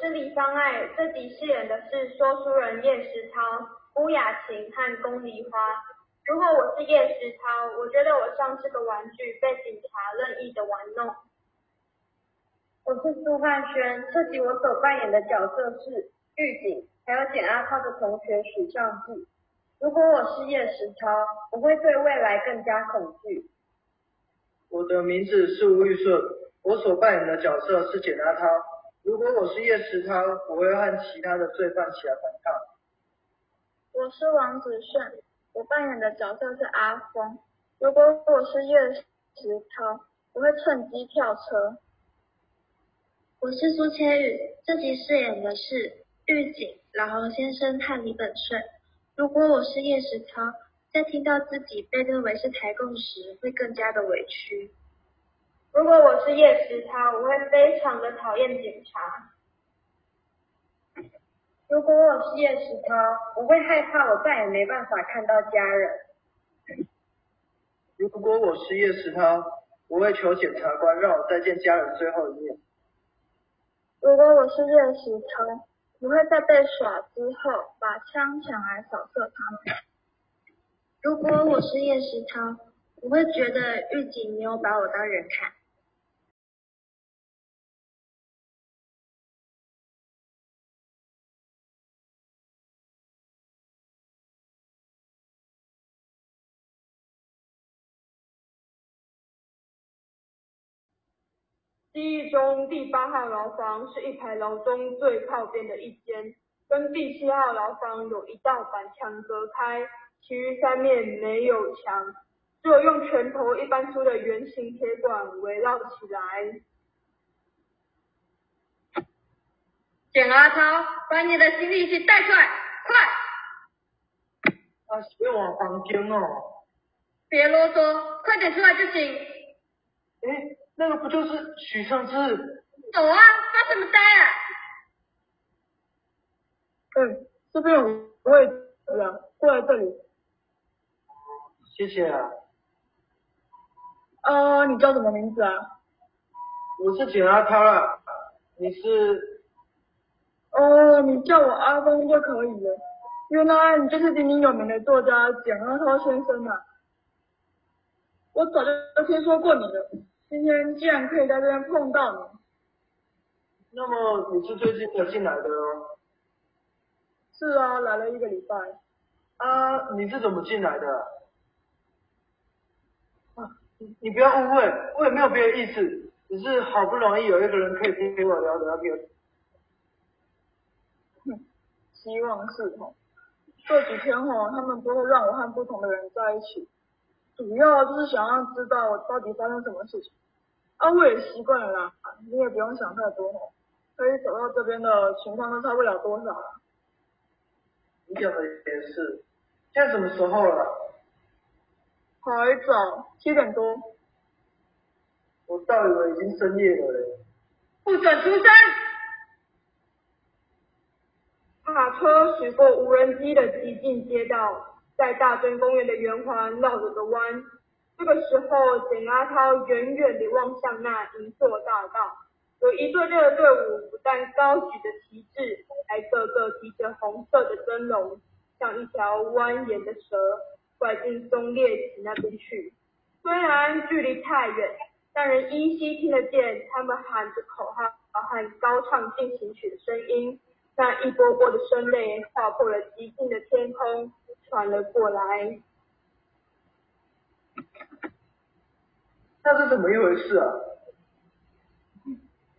是李芳爱，这集饰演的是说书人叶石涛、乌雅琴和宫梨花。如果我是叶石涛，我觉得我像是个玩具，被警察任意的玩弄。我是苏汉轩，这集我所扮演的角色是狱警，还有简阿涛的同学许尚志。如果我是叶石涛，我会对未来更加恐惧。我的名字是吴玉顺，我所扮演的角色是简阿涛。如果我是叶石涛，我会和其他的罪犯起来反抗。我是王子炫，我扮演的角色是阿峰。如果我是叶石涛，我会趁机跳车。我是苏千羽，这集饰演的是狱警老黄先生和李本顺。如果我是叶石涛，在听到自己被认为是台共时，会更加的委屈。如果我是叶石涛，我会非常的讨厌警察。如果我是叶石涛，我会害怕我再也没办法看到家人。如果我是叶石涛，我会求检察官让我再见家人最后一面。如果我是叶石涛。我会在被耍之后，把枪抢来扫射他们。如果我是叶石涛，我会觉得狱警没有把我当人看。记忆中第八号牢房是一排牢中最靠边的一间，跟第七号牢房有一道板墙隔开，其余三面没有墙，只有用拳头一般粗的圆形铁管围绕起来。简阿超，把你的行李去带出来，快！啊，别往房间哦。别啰嗦，快点出来就行。哎。那个不就是许尚志？走啊，发什么呆啊？嗯，这边有位置啊，过来这里。谢谢啊。呃，你叫什么名字啊？我是简阿涛啦，你是？哦，你叫我阿峰就可以了。原来你就是鼎鼎有名的作家简阿涛先生啊！我早就听说过你了。今天竟然可以在这边碰到你，那么你是最近才进来的哦？是啊，来了一个礼拜。啊，你是怎么进来的？啊，你你不要误会，我也没有别的意思，只是好不容易有一个人可以听我聊聊天。哼，希望是哦。这几天哦，他们都会让我和不同的人在一起，主要就是想要知道我到底发生什么事情。啊，我也习惯了啦，你也不用想太多哦。可以走到这边的情况都差不了多少了。你讲的也是，现在什么时候了？还早，七点多。我倒以为已经深夜了嘞。不准出声！卡车驶过无人机的极境街道，在大墩公园的圆环绕了个弯。这个时候，简阿涛远远地望向那银座大道，有一队队的队伍不但高举着旗帜，还个个提着红色的灯笼，像一条蜿蜒的蛇，拐进松烈祠那边去。虽然距离太远，但人依稀听得见他们喊着口号和高唱进行曲的声音。那一波波的声泪划破了寂静的天空，传了过来。那是怎么一回事啊？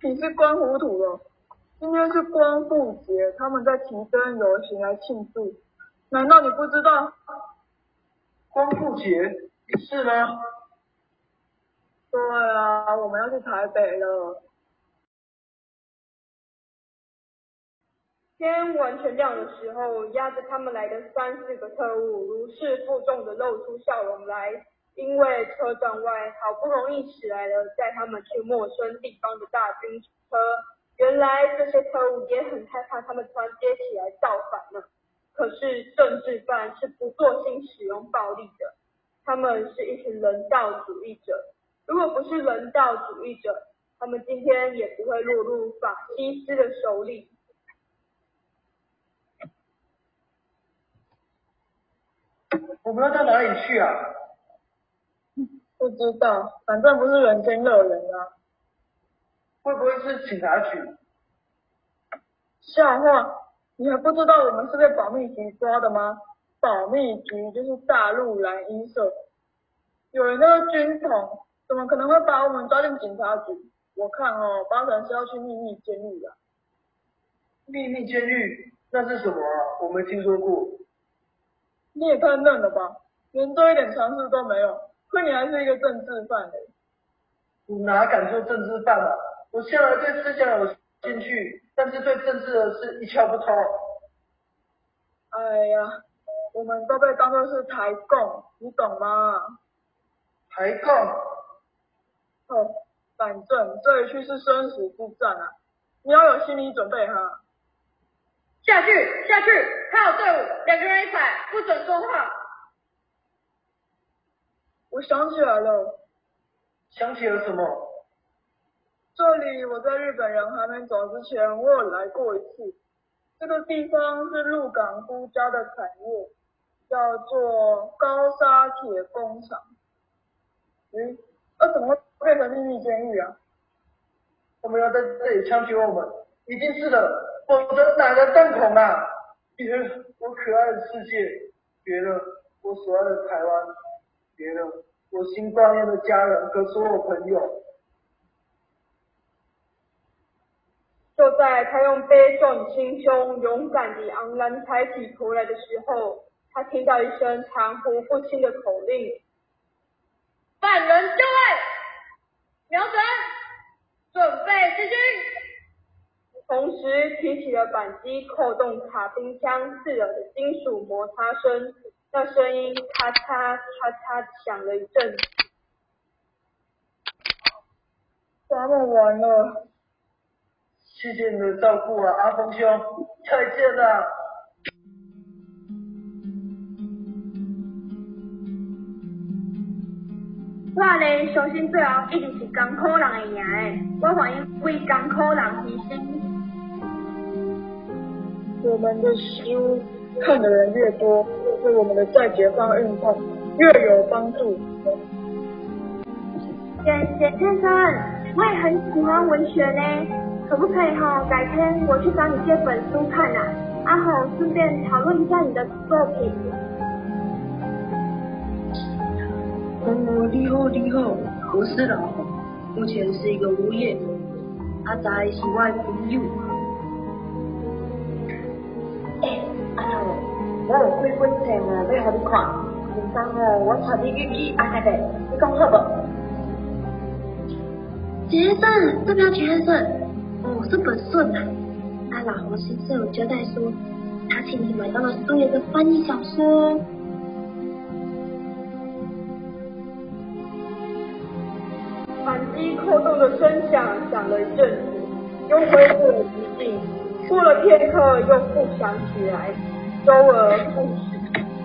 你是光糊涂了。今天是光复节，他们在提灯游行来庆祝。难道你不知道？光复节是吗？对啊，我们要去台北了。天完全亮的时候，压着他们来的三四个特务如释负重的露出笑容来。因为车站外好不容易驶来了载他们去陌生地方的大军车，原来这些特务也很害怕他们团结起来造反呢。可是政治犯是不做心使用暴力的，他们是一群人道主义者。如果不是人道主义者，他们今天也不会落入法西斯的手里。我们要到哪里去啊？不知道，反正不是人间乐园啊。会不会是警察局？笑话，你还不知道我们是被保密局抓的吗？保密局就是大陆蓝衣社，有人那个军统，怎么可能会把我们抓进警察局？我看哦，八成是要去秘密监狱的。秘密监狱那是什么啊？我没听说过。你也太嫩了吧，连做一点尝试都没有，亏你还是一个政治犯嘞。我哪敢做政治犯啊？我向来对思想有兴趣，但是对政治的事一窍不通。哎呀，我们都被当作是台共，你懂吗？台共？哦，反正这一去是生死之战啊，你要有心理准备哈。下去，下去，还有队伍，两个人一排，不准说话。我想起来了，想起了什么？这里我在日本人还没走之前，我有来过一次。这个地方是鹿港孤家的产业，叫做高沙铁工厂。嗯，那怎么会变成秘密监狱啊？他们要在这里枪决我们，一定是的。否则哪能动孔啊？别了我可爱的世界，别了我所爱的台湾，别了我心挂念的家人和所有朋友。就在他用悲壮心胸勇敢地昂然抬起头来的时候，他听到一声含糊不清的口令：“犯人就位，瞄准，准备进军。”同时提起了扳机，扣动卡宾枪刺耳的金属摩擦声，那声音咔嚓咔嚓响了一阵。咱们完了。谢谢你的照顾啊，阿峰兄，再见了。我咧相信最后一定是艰苦人会赢的，我愿意为艰苦人牺牲。我们的书看的人越多，对我们的再解放运动越有帮助。先先先生，我也很喜欢文学呢。可不可以哈？改天我去找你借本书看啊，阿好顺便讨论一下你的作品。哦，你好你好，我是老洪，目前是一个无业。阿仔是外朋友。我有几本册哦要互你看，明天哦我带你去去阿台北，你讲好不？杰森，这边杰森。哦，是本顺呐。阿老侯先生有交代说，他请你买到了苏联的翻译小说。扳机扣动的声响响了一阵子，又恢复了寂静。过了片刻，又复响起来，周而复始，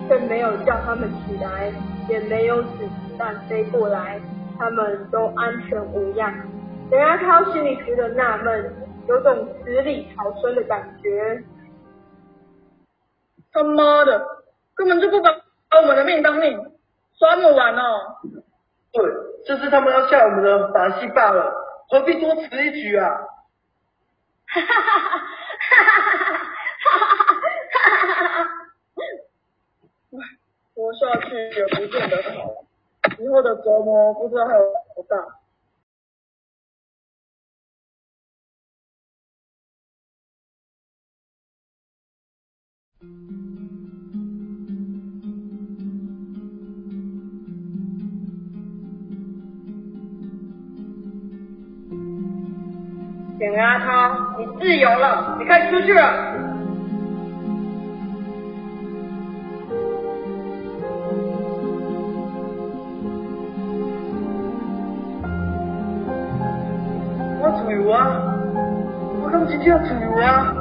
却没有叫他们起来，也没有子弹飞过来，他们都安全无恙。陈阿涛心里觉得纳闷，有种死里逃生的感觉。他妈的，根本就不把把我们的命当命，耍么玩哦？对，这是他们要下我们的把戏罢了，何必多此一举啊？哈哈哈哈哈哈哈哈哈哈哈哈！活下去也不见得好，以后的折磨不知道还有多大。简阿涛，你自由了，你可以出去了。这只自由啊！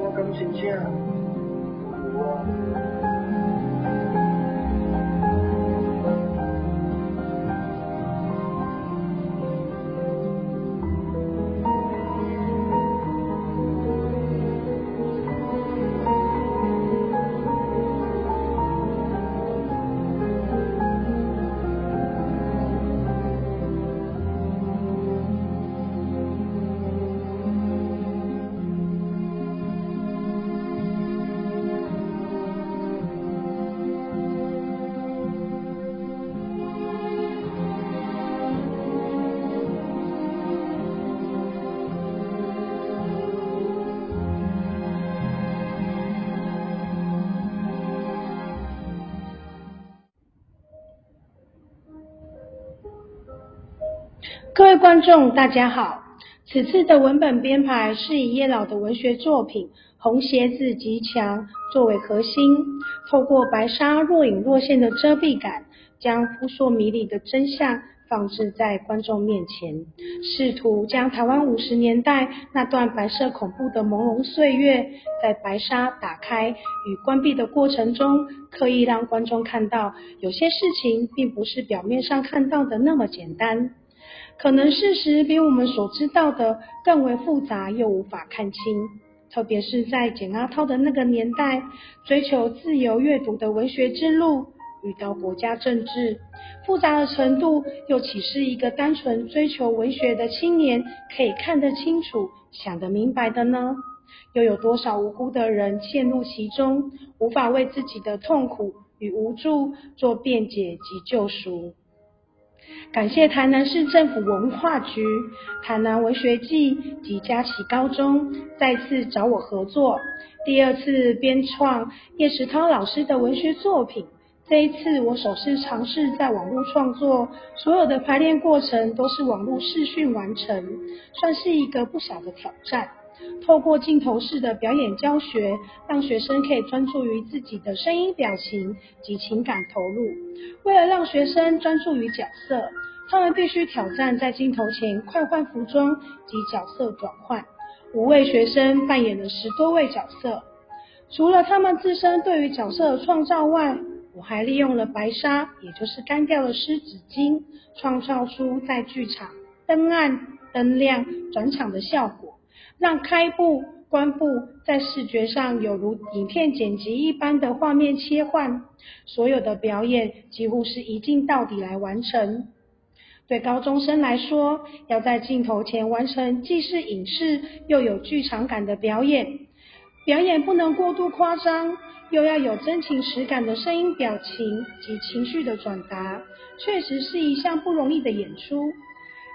我感情真好，啊。各位观众，大家好。此次的文本编排是以叶老的文学作品《红鞋子极强》作为核心，透过白纱若隐若现的遮蔽感，将扑朔迷离的真相放置在观众面前，试图将台湾五十年代那段白色恐怖的朦胧岁月，在白纱打开与关闭的过程中，刻意让观众看到有些事情并不是表面上看到的那么简单。可能事实比我们所知道的更为复杂，又无法看清。特别是在简阿涛的那个年代，追求自由阅读的文学之路，遇到国家政治复杂的程度，又岂是一个单纯追求文学的青年可以看得清楚、想得明白的呢？又有多少无辜的人陷入其中，无法为自己的痛苦与无助做辩解及救赎？感谢台南市政府文化局、台南文学季及佳琪高中再次找我合作，第二次编创叶石涛老师的文学作品。这一次我首次尝试在网络创作，所有的排练过程都是网络视讯完成，算是一个不小的挑战。透过镜头式的表演教学，让学生可以专注于自己的声音、表情及情感投入。为了让学生专注于角色，他们必须挑战在镜头前快换服装及角色转换。五位学生扮演了十多位角色。除了他们自身对于角色的创造外，我还利用了白纱，也就是干掉的湿纸巾，创造出在剧场灯暗灯亮转场的效果。让开部、关部在视觉上有如影片剪辑一般的画面切换，所有的表演几乎是一镜到底来完成。对高中生来说，要在镜头前完成既是影视又有剧场感的表演，表演不能过度夸张，又要有真情实感的声音、表情及情绪的转达，确实是一项不容易的演出。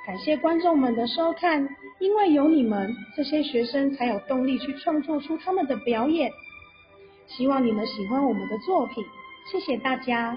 感谢观众们的收看，因为有你们，这些学生才有动力去创作出他们的表演。希望你们喜欢我们的作品，谢谢大家。